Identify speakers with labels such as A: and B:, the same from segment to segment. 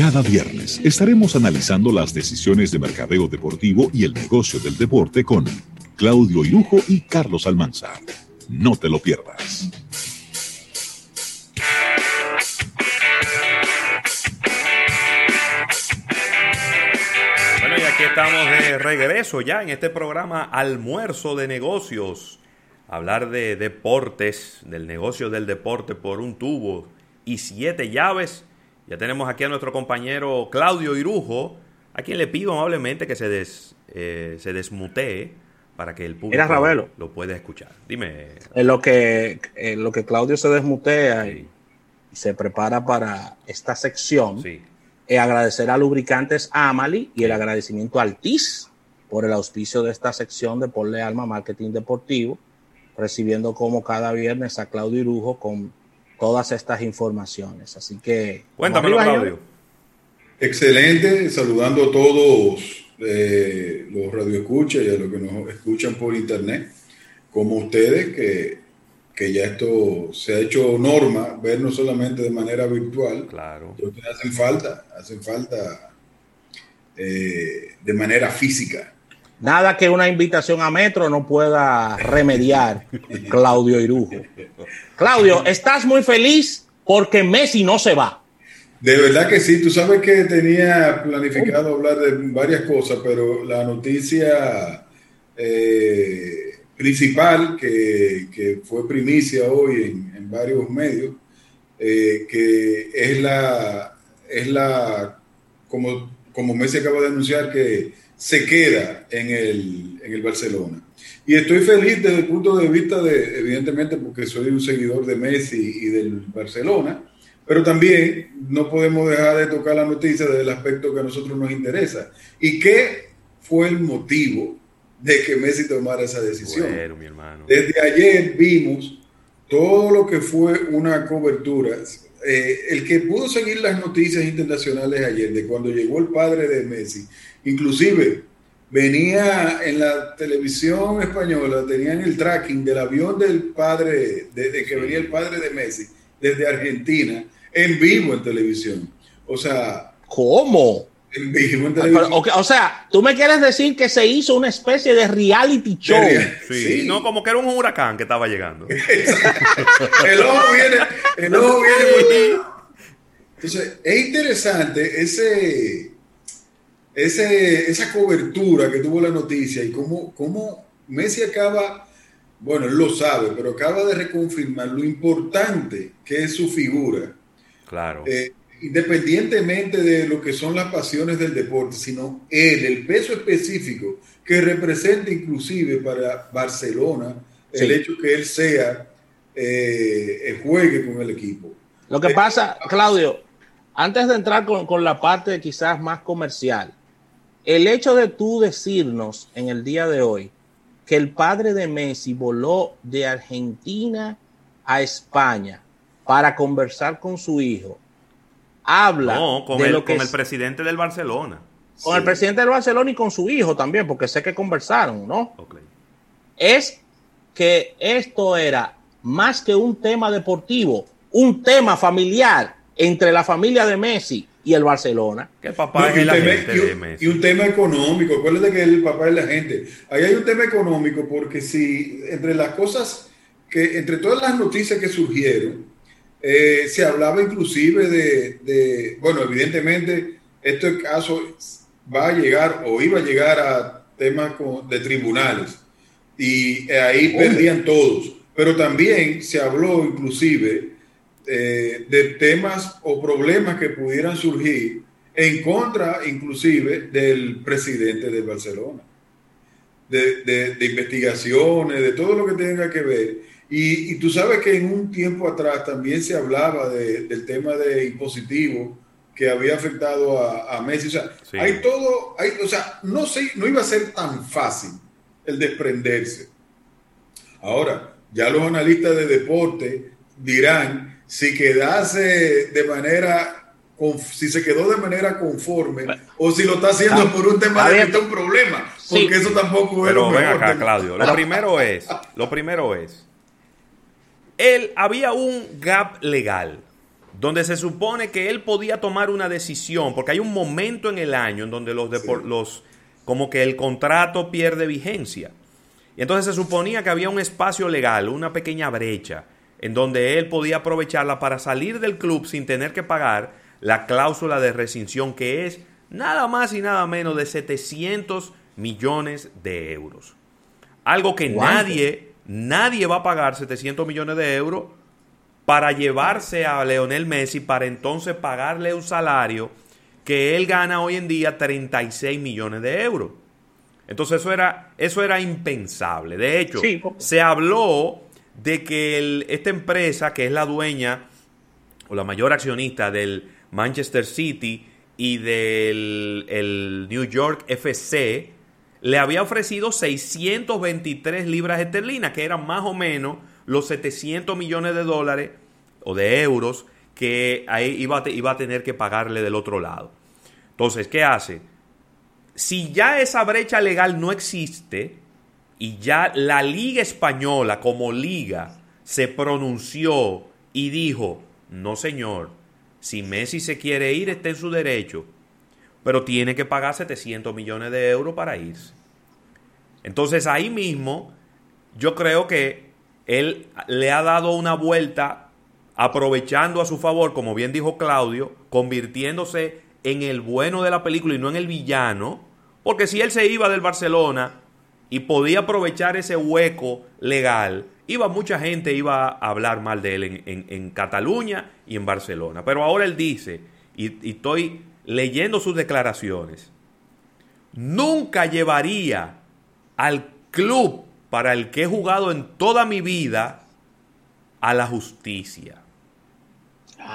A: Cada viernes estaremos analizando las decisiones de mercadeo deportivo y el negocio del deporte con Claudio Irujo y Carlos Almanza. No te lo pierdas.
B: Bueno, y aquí estamos de regreso ya en este programa Almuerzo de Negocios. Hablar de deportes, del negocio del deporte por un tubo y siete llaves ya tenemos aquí a nuestro compañero Claudio Irujo, a quien le pido amablemente que se, des, eh, se desmutee para que el público lo pueda escuchar. Dime.
C: En lo que, en lo que Claudio se desmutea y, se prepara para esta sección, sí. agradecer a Lubricantes Amali y el agradecimiento al TIS por el auspicio de esta sección de Porle Alma Marketing Deportivo, recibiendo como cada viernes a Claudio Irujo con todas estas informaciones. Así que...
B: Cuéntame, Claudio.
D: Excelente, saludando a todos eh, los radioescuchas y a los que nos escuchan por internet, como ustedes, que, que ya esto se ha hecho norma, ver no solamente de manera virtual,
B: claro.
D: hacen falta, hacen falta eh, de manera física.
C: Nada que una invitación a Metro no pueda remediar, Claudio Irujo. Claudio, estás muy feliz porque Messi no se va.
D: De verdad que sí, tú sabes que tenía planificado hablar de varias cosas, pero la noticia eh, principal que, fue primicia hoy en, varios medios, eh, que es la, es la como, como Messi acaba de anunciar que se queda en el, en el Barcelona. Y estoy feliz desde el punto de vista de, evidentemente, porque soy un seguidor de Messi y del Barcelona, pero también no podemos dejar de tocar la noticia desde el aspecto que a nosotros nos interesa. ¿Y qué fue el motivo de que Messi tomara esa decisión? Desde ayer vimos todo lo que fue una cobertura. Eh, el que pudo seguir las noticias internacionales ayer de cuando llegó el padre de Messi Inclusive venía en la televisión española, tenían el tracking del avión del padre, desde que venía el padre de Messi, desde Argentina, en vivo en televisión. O sea...
C: ¿Cómo? O sea, tú me quieres decir que se hizo una especie de reality show.
B: Sí, no, como que era un huracán que estaba llegando.
D: el ojo viene, el ojo viene. Entonces, es interesante ese ese, esa cobertura que tuvo la noticia y cómo, cómo Messi acaba, bueno, él lo sabe, pero acaba de reconfirmar lo importante que es su figura.
B: Claro.
D: Eh, independientemente de lo que son las pasiones del deporte, sino él, el peso específico que representa inclusive para Barcelona el hecho que él sea, eh, juegue con el equipo.
C: Lo que eh, pasa, Claudio, antes de entrar con, con la parte quizás más comercial, el hecho de tú decirnos en el día de hoy que el padre de Messi voló de Argentina a España para conversar con su hijo, habla
B: con, de el, lo que con el presidente del Barcelona.
C: Con el presidente del Barcelona y con su hijo también, porque sé que conversaron, ¿no? Es que esto era más que un tema deportivo, un tema familiar entre la familia de Messi y el Barcelona.
B: Que papá es la gente
D: y, un, y un tema económico. Acuérdate que el papá es la gente. Ahí hay un tema económico porque si entre las cosas que, entre todas las noticias que surgieron, eh, se hablaba inclusive de, bueno, evidentemente, este caso va a llegar o iba a llegar a temas de tribunales y ahí perdían todos. Pero también se habló inclusive eh, de temas o problemas que pudieran surgir en contra inclusive del presidente de Barcelona, de, investigaciones, de todo lo que tenga que ver. Y, tú sabes que en un tiempo atrás también se hablaba del tema de impositivo que había afectado a, Messi. O sea, hay todo, hay, o sea, no, sé, no iba a ser tan fácil el desprenderse. Ahora, ya los analistas de deporte dirán si quedase de manera si se quedó de manera conforme o si lo está haciendo por un tema de un problema, porque eso tampoco
B: es Pero ven acá, Claudio, lo primero es, lo primero es él había un gap legal donde se supone que él podía tomar una decisión, porque hay un momento en el año en donde los, los como que el contrato pierde vigencia. Y entonces se suponía que había un espacio legal, una pequeña brecha, en donde él podía aprovecharla para salir del club sin tener que pagar la cláusula de rescisión, que es nada más y nada menos de 700 millones de euros. Algo que nadie, nadie va a pagar 700 millones de euros para llevarse a Leonel Messi para entonces pagarle un salario que él gana hoy en día 36 millones de euros. Entonces eso era, eso era impensable. De hecho, se habló de que esta empresa, que es la dueña o la mayor accionista del Manchester City y del el New York FC, le había ofrecido 623 libras esterlinas, que eran más o menos los 700 millones de dólares o de euros que ahí iba iba a tener que pagarle del otro lado. Entonces, ¿qué hace? Si ya esa brecha legal no existe y ya la Liga Española como liga se pronunció y dijo, no señor, si Messi se quiere ir está en su derecho, pero tiene que pagar 700 millones de euros para irse. Entonces ahí mismo yo creo que él le ha dado una vuelta aprovechando a su favor, como bien dijo Claudio, convirtiéndose en el bueno de la película y no en el villano, porque si él se iba del Barcelona y podía aprovechar ese hueco legal, iba mucha gente iba a hablar mal de él en, Cataluña y en Barcelona. Pero ahora él dice, y, y estoy leyendo sus declaraciones, nunca llevaría al club para el que he jugado en toda mi vida a la justicia.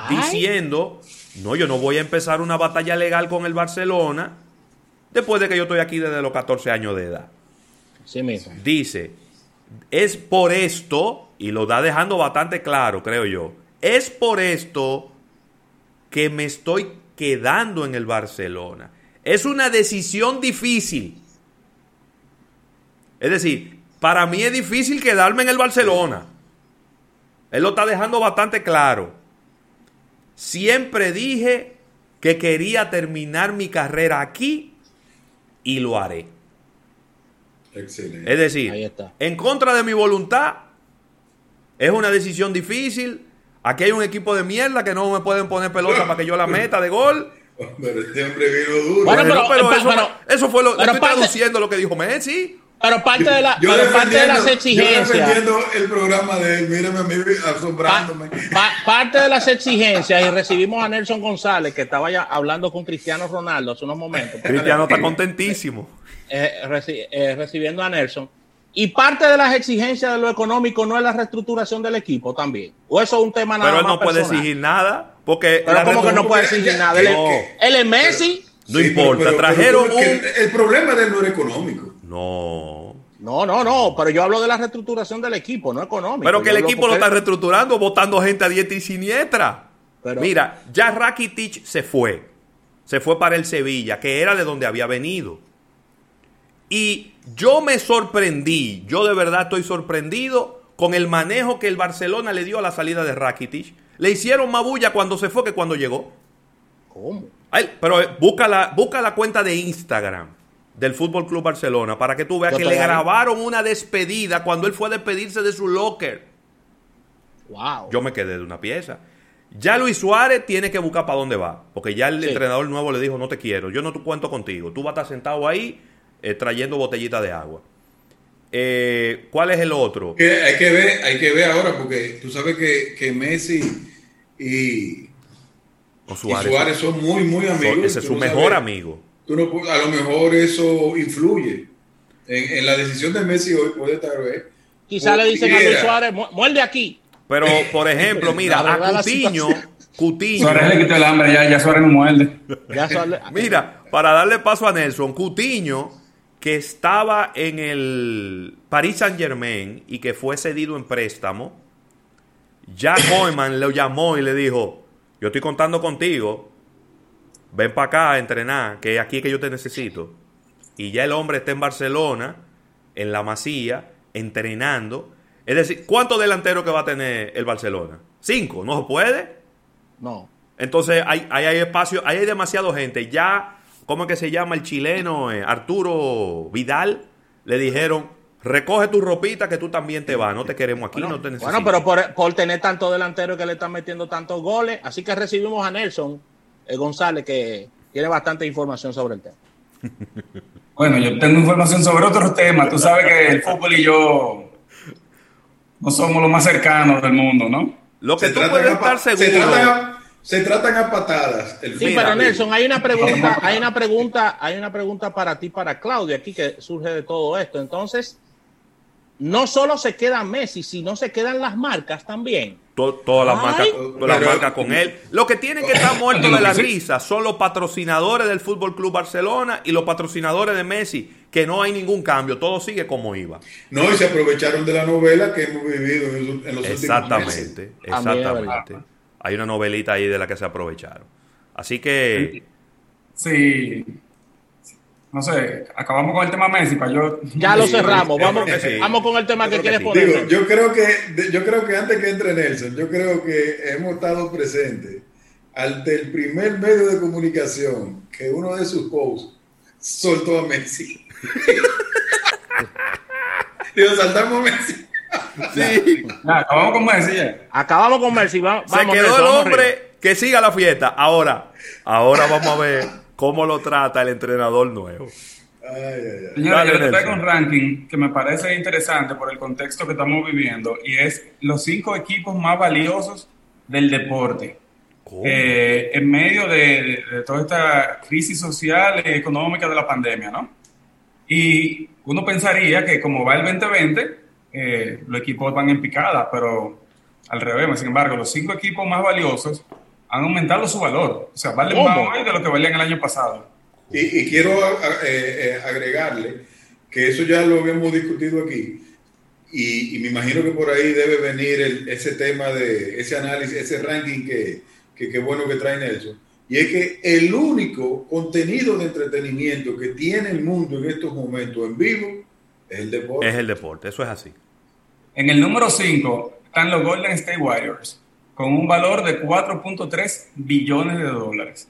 B: Diciendo, no, yo no voy a empezar una batalla legal con el Barcelona después de que yo estoy aquí desde los 14 años de edad.
C: Sí mismo.
B: Dice, es por esto, y lo da dejando bastante claro, creo yo, es por esto que me estoy quedando en el Barcelona. Es una decisión difícil. Es decir, para mí es difícil quedarme en el Barcelona. Él lo está dejando bastante claro. Siempre dije que quería terminar mi carrera aquí y lo haré.
D: Excelente.
B: Es decir, en contra de mi voluntad, es una decisión difícil. Aquí hay un equipo de mierda que no me pueden poner pelota para que yo la meta de gol.
D: Pero siempre vino duro.
B: Bueno, pero, eso, fue lo. estoy traduciendo lo que dijo Messi.
C: Pero parte de, la, pero parte de las exigencias. Yo
D: defendiendo el programa de él, mírame a mí asombrándome.
C: parte de las exigencias, y recibimos a Nelson González, que estaba ya hablando con Cristiano Ronaldo hace unos momentos.
B: Cristiano está contentísimo.
C: Eh, eh, recibiendo a Nelson. Y parte de las exigencias de lo económico no es la reestructuración del equipo también. O eso es un tema nada
B: Pero él no puede exigir nada. Porque
C: Pero como que no puede exigir nada. Él, es Messi.
B: No importa, trajeron un...
D: El problema de él no era económico.
B: No.
C: No, no, no, pero yo hablo de la reestructuración del equipo, no económico.
B: Pero que el equipo lo está reestructurando, votando gente a dieta y siniestra. Mira, ya Rakitic se fue. Se fue para el Sevilla, que era de donde había venido. Y yo me sorprendí, yo de verdad estoy sorprendido con el manejo que el Barcelona le dio a la salida de Rakitic. Le hicieron más bulla cuando se fue que cuando llegó.
C: ¿Cómo?
B: pero eh, busca la, busca la cuenta de Instagram del Fútbol Club Barcelona para que tú veas que le grabaron una despedida cuando él fue a despedirse de su locker.
C: Wow.
B: Yo me quedé de una pieza. Ya Luis Suárez tiene que buscar para dónde va, porque ya el entrenador nuevo le dijo, no te quiero, yo no te cuento contigo, tú vas a estar sentado ahí eh, trayendo botellita de agua. Eh, ¿Cuál es el otro?
D: hay, que ver, hay que ver ahora, porque tú sabes que, Messi y, Suárez, son muy, muy amigos.
B: ese es su mejor amigo
D: a lo mejor eso influye en, la decisión de Messi hoy puede estar vez.
C: Quizá le dicen a Luis Suárez, muerde aquí.
B: Pero, por ejemplo, mira, a Cutiño, Cutiño.
E: Suárez le quitó el hambre, ya, ya Suárez no muerde.
B: mira, para darle paso a Nelson, Cutiño, que estaba en el Paris Saint Germain y que fue cedido en préstamo, ya Koeman lo llamó y le dijo, yo estoy contando contigo, ven para acá a entrenar, que es aquí que yo te necesito. Y ya el hombre está en Barcelona, en la Masía, entrenando. Es decir, ¿cuántos delanteros que va a tener el Barcelona? Cinco, ¿no se puede?
C: no.
B: Entonces, hay, hay, espacio, hay, hay demasiada gente. Ya, ¿cómo es que se llama el chileno? Eh, Arturo Vidal. Le dijeron, recoge tu ropita que tú también te vas. No te queremos aquí, no te necesitamos.
C: Bueno, pero por, tener tanto delantero que le están metiendo tantos goles. Así que recibimos a Nelson eh, González, que tiene bastante información sobre el tema.
E: Bueno, yo tengo información sobre otros temas. Tú sabes que el fútbol y yo no somos los más cercanos del mundo, ¿no?
B: Lo que tú puedes estar
D: seguro. Se, tratan a patadas.
C: El sí, pero Nelson, hay una pregunta, hay una pregunta, hay una pregunta para ti, para Claudia, aquí que surge de todo esto. Entonces, no solo se queda Messi, sino se quedan las marcas también.
B: todas las marcas, todas las marcas con él. Lo que tienen que estar muertos de la risa son los patrocinadores del Fútbol Club Barcelona y los patrocinadores de Messi, que no hay ningún cambio, todo sigue como iba.
D: No, y se aprovecharon de la novela que hemos vivido en los,
B: exactamente, últimos meses. Exactamente, Hay una novelita ahí de la que se aprovecharon. Así que.
E: Sí, no sé, acabamos con el tema Messi para yo.
C: Ya lo cerramos, vamos, vamos con el tema que quieres poner.
D: yo creo que, yo creo que antes que entre Nelson, yo creo que hemos estado presentes al del primer medio de comunicación que uno de sus posts soltó a Messi. Digo, saltamos Messi.
E: Sí. acabamos con Messi.
C: Acabamos con Messi. Vamos,
B: Se quedó el hombre que siga la fiesta. Ahora, ahora vamos a ver cómo lo trata el entrenador nuevo.
E: Señora, yo traigo un ranking que me parece interesante por el contexto que estamos viviendo y es los cinco equipos más valiosos del deporte. Eh, en medio de, toda esta crisis social y económica de la pandemia, ¿no? Y uno pensaría que como va el 2020, eh, los equipos van en picada, pero al revés, sin embargo, los cinco equipos más valiosos han aumentado su valor. O sea, valen más hoy de lo que valían el año pasado.
D: Y, quiero eh, eh, agregarle que eso ya lo habíamos discutido aquí. Y, me imagino que por ahí debe venir ese tema de ese análisis, ese ranking que, que, bueno que trae Nelson. Y es que el único contenido de entretenimiento que tiene el mundo en estos momentos en vivo es el deporte.
B: Es el deporte, eso es así.
E: En el número 5 están los Golden State Warriors con un valor de 4.3 billones de dólares.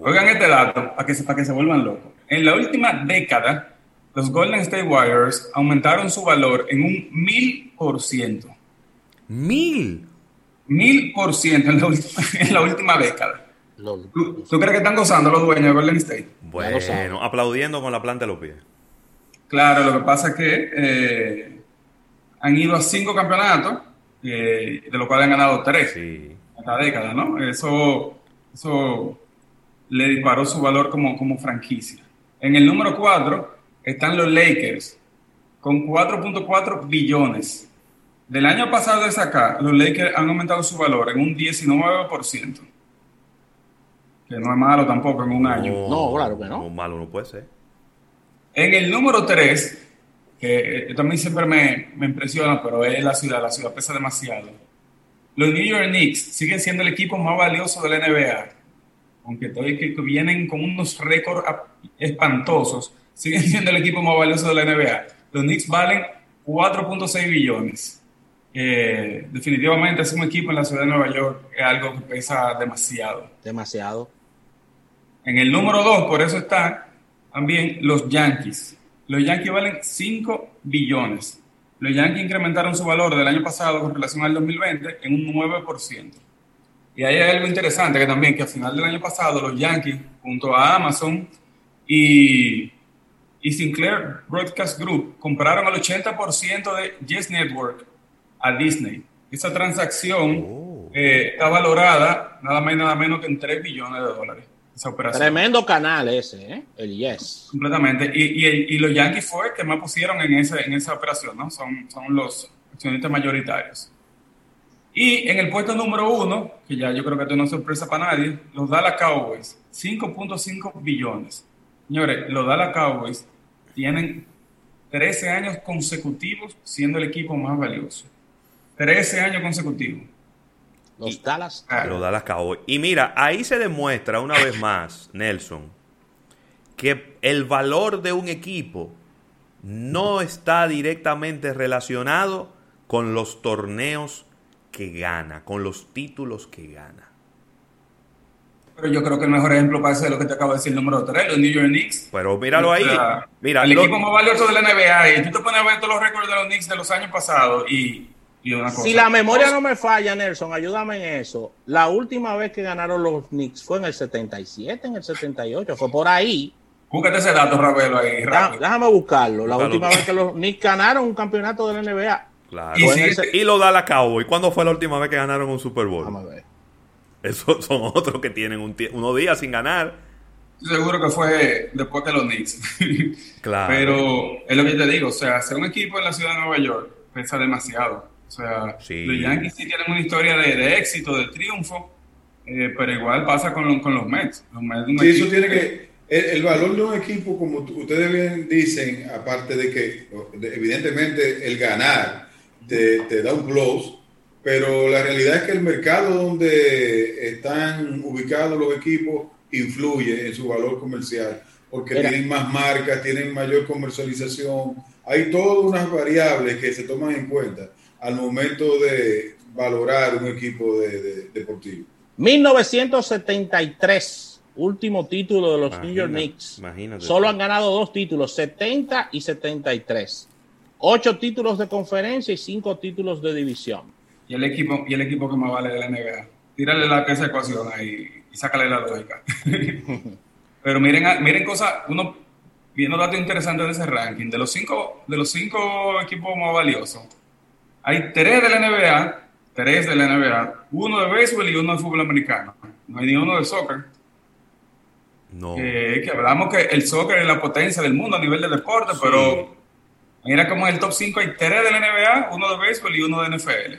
E: Oigan este dato para que, para que se vuelvan locos. En la última década, los Golden State Warriors aumentaron su valor en un mil por ciento.
B: ¿Mil?
E: Mil por ciento en la última década. ¿Tú, crees que están gozando los dueños de Golden State?
B: Bueno, aplaudiendo con la planta de los pies.
E: Claro, lo que pasa es que eh, han ido a cinco campeonatos de lo cual han ganado tres en la década, ¿no? Eso, eso le disparó su valor como, como franquicia. En el número cuatro están los Lakers con 4.4 billones. Del año pasado de acá, los Lakers han aumentado su valor en un 19%. Que no es malo tampoco en un año.
C: No, claro que no.
B: No, malo no puede ser.
E: En el número 3 que eh, también siempre me, me, impresiona, pero es la ciudad, la ciudad pesa demasiado. Los New York Knicks siguen siendo el equipo más valioso de la NBA, aunque todavía que vienen con unos récords espantosos, siguen siendo el equipo más valioso de la NBA. Los Knicks valen 4.6 billones. Eh, definitivamente es un equipo en la ciudad de Nueva York es algo que pesa demasiado.
C: Demasiado.
E: En el número 2, por eso están también los Yankees los Yankees valen 5 billones. Los Yankees incrementaron su valor del año pasado con relación al 2020 en un 9%. Y ahí hay algo interesante que también, que al final del año pasado los Yankees, junto a Amazon y, y Sinclair Broadcast Group, compraron el 80% de Yes Network a Disney. Esa transacción oh. eh, está valorada nada más y nada menos que en 3 billones de dólares.
C: Tremendo canal ese, ¿eh? el Yes.
E: Completamente. Y, y, los Yankees fue que más pusieron en, ese, en esa operación, ¿no? Son, son los accionistas mayoritarios. Y en el puesto número uno, que ya yo creo que esto no es sorpresa para nadie, los Dallas Cowboys, 5.5 billones. Señores, los Dallas Cowboys tienen 13 años consecutivos siendo el equipo más valioso. 13 años consecutivos.
C: Los Dallas.
B: Los Dallas Cowboys. Y mira, ahí se demuestra una vez más, Nelson, que el valor de un equipo no está directamente relacionado con los torneos que gana, con los títulos que gana.
E: Pero yo creo que el mejor ejemplo parece lo que te acabo de decir, el número 3, los New York Knicks.
B: Pero míralo ahí. Mira,
E: el equipo más valioso de la NBA. Y tú te pones a ver todos los récords de los Knicks de los años pasados y, una cosa.
C: Si la memoria no me falla, Nelson, ayúdame en eso. La última vez que ganaron los Knicks fue en el 77, en el 78. Fue por ahí.
E: Búscate ese dato, Ravelo, ahí.
C: Déjame buscarlo. La última vez que los Knicks ganaron un campeonato de la NBA.
B: Claro. Y, lo da la Cowboy. ¿Cuándo fue la última vez que ganaron un Super Bowl? Vamos a ver. Esos son otros que tienen un unos días sin ganar.
E: Seguro que fue después que los Knicks. claro. Pero es lo que te digo, o sea, ser un equipo en la ciudad de Nueva York pesa demasiado. O sea, los Yankees sí tienen una historia de, éxito, de triunfo, eh, pero igual pasa con, los Mets.
D: sí, eso tiene que... El, valor de un equipo, como ustedes bien dicen, aparte de que evidentemente el ganar te, te da un plus, pero la realidad es que el mercado donde están ubicados los equipos influye en su valor comercial, porque tienen más marcas, tienen mayor comercialización, hay todas unas variables que se toman en cuenta al momento de valorar un equipo de, deportivo.
C: 1973, último título de los New York Knicks. Solo han ganado dos títulos, 70 y 73. Ocho títulos de conferencia y cinco títulos de división
E: y el equipo, y el equipo que más vale de la NBA. Tírale la esa ecuación ahí y sácale la lógica. Pero miren, miren cosas, uno viendo datos interesantes de ese ranking, de los cinco, de los cinco equipos más valiosos, hay tres de la NBA, tres de la NBA, uno de béisbol y uno de fútbol americano. No hay ni uno de soccer. No. que hablamos que el soccer es la potencia del mundo a nivel de deporte, pero mira como en el top 5 hay tres de la NBA, uno de béisbol y uno de NFL.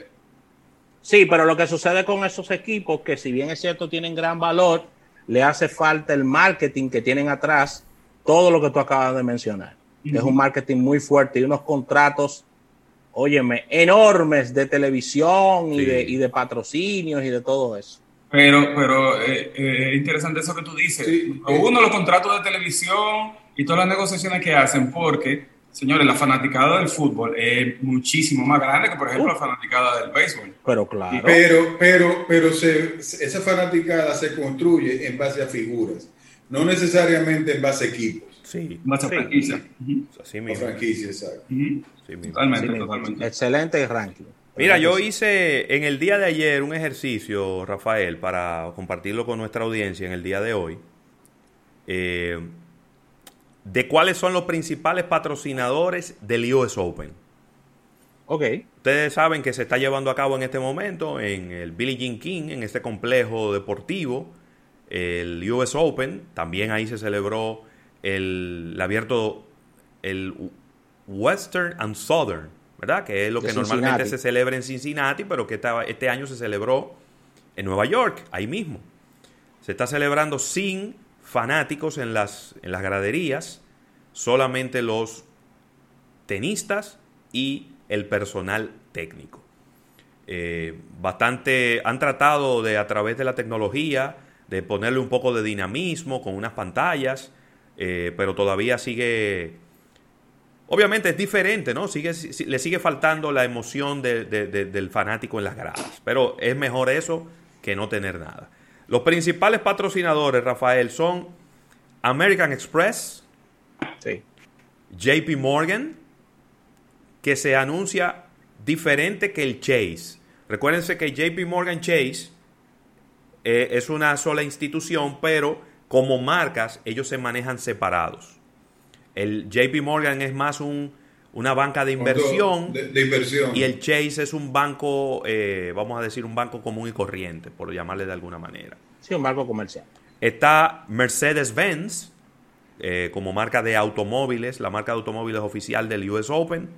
C: Sí, pero lo que sucede con esos equipos, que si bien es cierto tienen gran valor, le hace falta el marketing que tienen atrás, todo lo que tú acabas de mencionar. Es un marketing muy fuerte y unos contratos, óyeme, enormes de televisión y, de, y de patrocinios y de todo eso.
E: Pero, pero eh, eh, es interesante eso que tú dices. Uno, los contratos de televisión y todas las negociaciones que hacen, porque Señores, la fanaticada del fútbol es muchísimo más grande que, por ejemplo, la fanaticada del béisbol.
C: Pero claro.
D: Pero, pero, pero esa fanaticada se construye en base a figuras, no necesariamente en base a equipos.
E: Sí. Base a franquicia.
D: Así mismo. franquicia, exacto.
C: Totalmente, totalmente. Excelente ranking.
B: Mira, yo hice en el día de ayer un ejercicio, Rafael, para compartirlo con nuestra audiencia en el día de hoy. Eh, de cuáles son los principales patrocinadores del US Open.
C: Ok.
B: Ustedes saben que se está llevando a cabo en este momento en el Billie Jean King, en este complejo deportivo, el US Open. También ahí se celebró el, abierto, el Western and Southern, ¿verdad? Que es lo que normalmente se celebra en Cincinnati, pero que este año se celebró en Nueva York, ahí mismo. Se está celebrando sin fanáticos en las, en las graderías, solamente los tenistas y el personal técnico. Eh, bastante han tratado de a través de la tecnología de ponerle un poco de dinamismo con unas pantallas, eh, pero todavía sigue, obviamente es diferente, ¿no? Sigue, le sigue faltando la emoción del fanático en las gradas, pero es mejor eso que no tener nada. Los principales patrocinadores, Rafael, son American Express, JP Morgan, que se anuncia diferente que el Chase. Recuérdense que JP Morgan Chase eh, es una sola institución, pero como marcas ellos se manejan separados. El JP Morgan es más un, una banca de inversión, y el Chase es un banco, eh, vamos a decir, un banco común y corriente, por llamarle de alguna manera.
C: Sí, un banco comercial.
B: Está Mercedes-Benz eh, como marca de automóviles, la marca de automóviles oficial del US Open.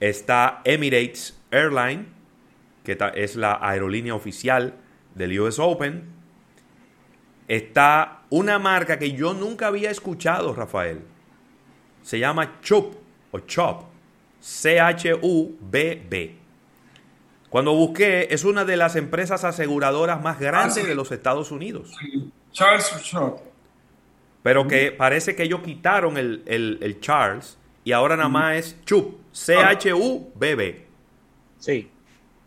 B: Está Emirates Airline, que es la aerolínea oficial del US Open. Está una marca que yo nunca había escuchado, Rafael. Se llama Chup o Chop, C-H-U-B-B. Cuando busqué, es una de las empresas aseguradoras más grandes ah, de los Estados Unidos.
E: Charles Chop.
B: Pero que parece que ellos quitaron el, Charles y ahora nada más es Chup, C-H-U-B-B.
C: Sí.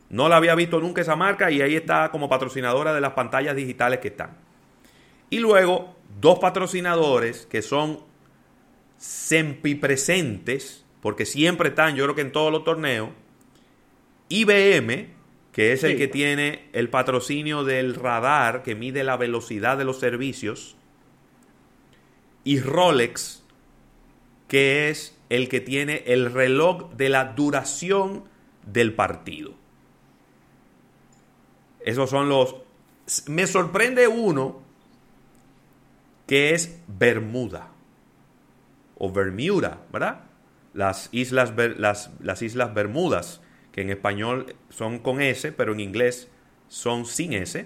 B: No la había visto nunca esa marca y ahí está como patrocinadora de las pantallas digitales que están. Y luego dos patrocinadores que son sempipresentes, porque siempre están, yo creo que en todos los torneos. IBM, que es el que tiene el patrocinio del radar que mide la velocidad de los servicios. Y Rolex, que es el que tiene el reloj de la duración del partido. Esos son los... Me sorprende uno que es Bermuda o Bermuda, ¿verdad? Las islas, las, las islas Bermudas, que en español son con S, pero en inglés son sin S,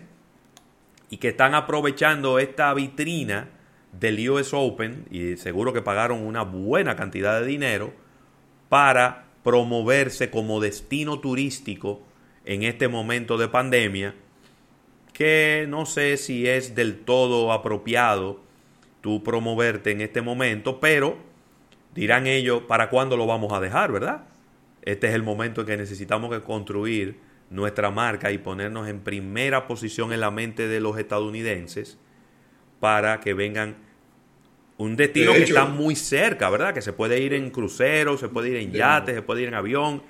B: y que están aprovechando esta vitrina del US Open, y seguro que pagaron una buena cantidad de dinero, para promoverse como destino turístico en este momento de pandemia, que no sé si es del todo apropiado tú promoverte en este momento, pero dirán ellos, ¿para cuándo lo vamos a dejar, verdad? Este es el momento en que necesitamos que construir nuestra marca y ponernos en primera posición en la mente de los estadounidenses para que vengan un destino que está muy cerca, ¿verdad? Que se puede ir en crucero, se puede ir en yate, se puede ir en avión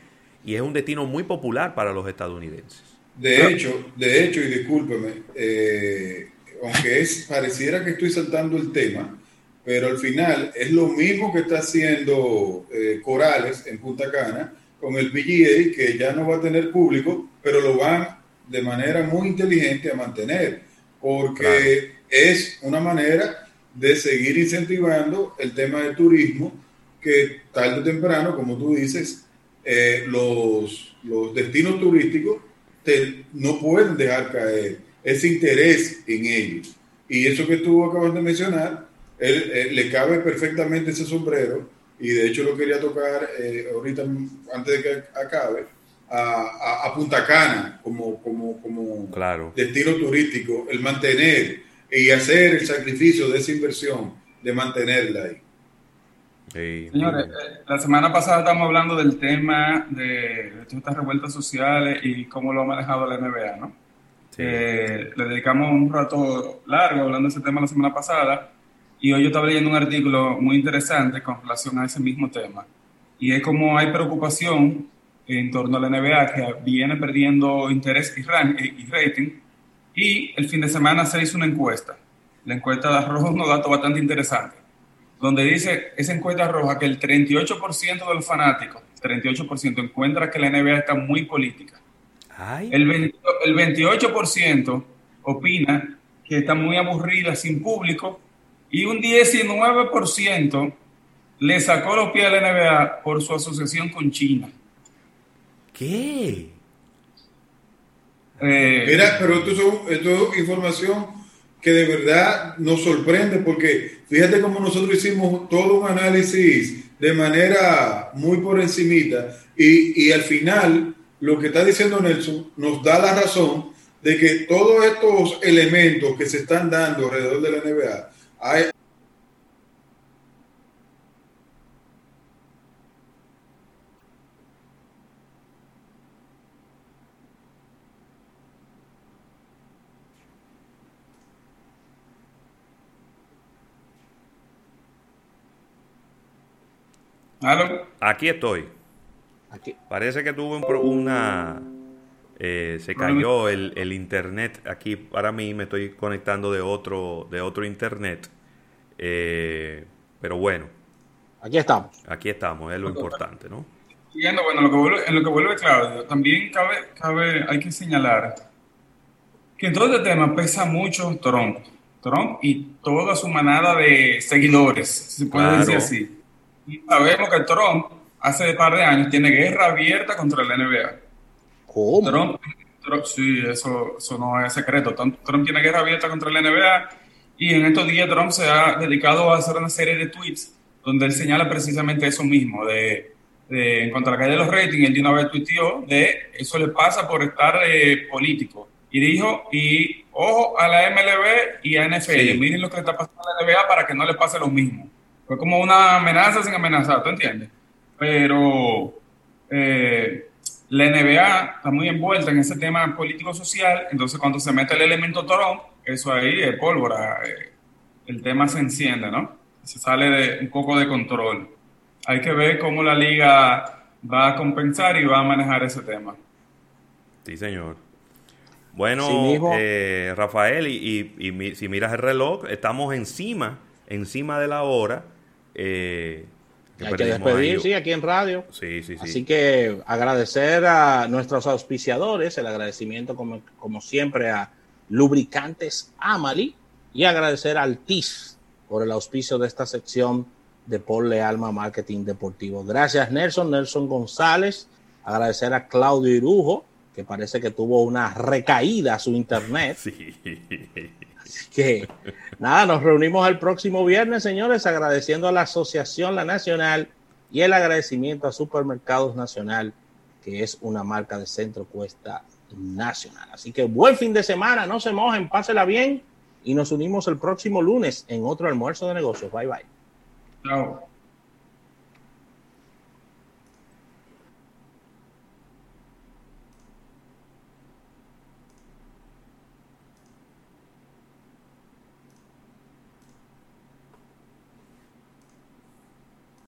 B: y es un destino muy popular para los estadounidenses.
D: De hecho, de hecho, y discúlpeme, eh, aunque es, pareciera que estoy saltando el tema, pero al final es lo mismo que está haciendo eh, Corales en Punta Cana con el PGA, que ya no va a tener público, pero lo van de manera muy inteligente a mantener, porque es una manera de seguir incentivando el tema del turismo, que tarde o temprano, como tú dices, eh, los, los destinos turísticos no pueden dejar caer ese interés en ellos. Y eso que tú acabas de mencionar, él, le cabe perfectamente ese sombrero, y de hecho lo quería tocar eh, ahorita, antes de que acabe, a, Punta Cana como, como, como
B: claro.
D: destino turístico, el mantener y hacer el sacrificio de esa inversión, de mantenerla ahí.
E: Señores, eh, la semana pasada estábamos hablando del tema de, de estas revueltas sociales y cómo lo ha manejado la NBA, ¿no? Le dedicamos un rato largo hablando de ese tema la semana pasada y hoy yo estaba leyendo un artículo muy interesante con relación a ese mismo tema. Y es como hay preocupación en torno a la NBA que viene perdiendo interés y, y rating. Y el fin de semana se hizo una encuesta. La encuesta arroja unos datos bastante interesantes, donde dice esa encuesta roja que el 38% de los fanáticos, 38% encuentra que la NBA está muy política el, el 28% opina que está muy aburrida sin público y un 19% le sacó los pies a la NBA por su asociación con China.
B: ¿Qué?
D: Eh, Mira, pero esto es, información que de verdad nos sorprende porque fíjate cómo nosotros hicimos todo un análisis de manera muy por encimita y, y al final lo que está diciendo Nelson nos da la razón de que todos estos elementos que se están dando alrededor de la NBA, hay,
B: Aquí estoy. Parece que tuvo una... Eh, se cayó el, internet aquí para mí, me estoy conectando de otro, de otro internet. Eh, pero bueno.
C: Aquí estamos.
B: Aquí estamos, es lo importante, ¿no?
E: Siguiendo, bueno, en lo que vuelve Claudio, también cabe, cabe, hay que señalar que en todo este tema pesa mucho Trump. Trump y toda su manada de seguidores, si se puede decir así. Y sabemos que Trump hace un par de años tiene guerra abierta contra la NBA.
C: ¿Cómo?
E: Trump, sí, eso, eso no es secreto. Trump, tiene guerra abierta contra la NBA y en estos días Trump se ha dedicado a hacer una serie de tweets donde él señala precisamente eso mismo, de, en cuanto a la caída de los ratings, él de una vez tuiteó de eso le pasa por estar eh, político. Y dijo, y ojo a la MLB y a NFL, miren lo que está pasando a la NBA para que no le pase lo mismo. Fue como una amenaza sin amenazar, ¿tú entiendes? Pero eh, la NBA está muy envuelta en ese tema político-social, entonces cuando se mete el elemento Trump, eso ahí es pólvora. Eh, el tema se enciende, ¿no? Se sale de un poco de control. Hay que ver cómo la liga va a compensar y va a manejar ese tema.
B: Sí, señor. Bueno, eh, Rafael, y, si miras el reloj, estamos encima, encima de la hora.
C: Eh, Hay que despedir, sí, aquí en radio.
B: Sí, sí, sí.
C: Así que agradecer a nuestros auspiciadores, el agradecimiento como, como siempre a Lubricantes Amali y agradecer al TIS por el auspicio de esta sección de Paul Alma Marketing Deportivo. Gracias Nelson, Nelson González. Agradecer a Claudio Irujo que parece que tuvo una recaída a su internet. Sí. Así que nada, nos reunimos el próximo viernes, señores, agradeciendo a la Asociación La Nacional y el agradecimiento a Supermercados Nacional, que es una marca de centro cuesta nacional. Así que buen fin de semana, no se mojen, pásela bien y nos unimos el próximo lunes en otro almuerzo de negocios. Bye bye. Chao.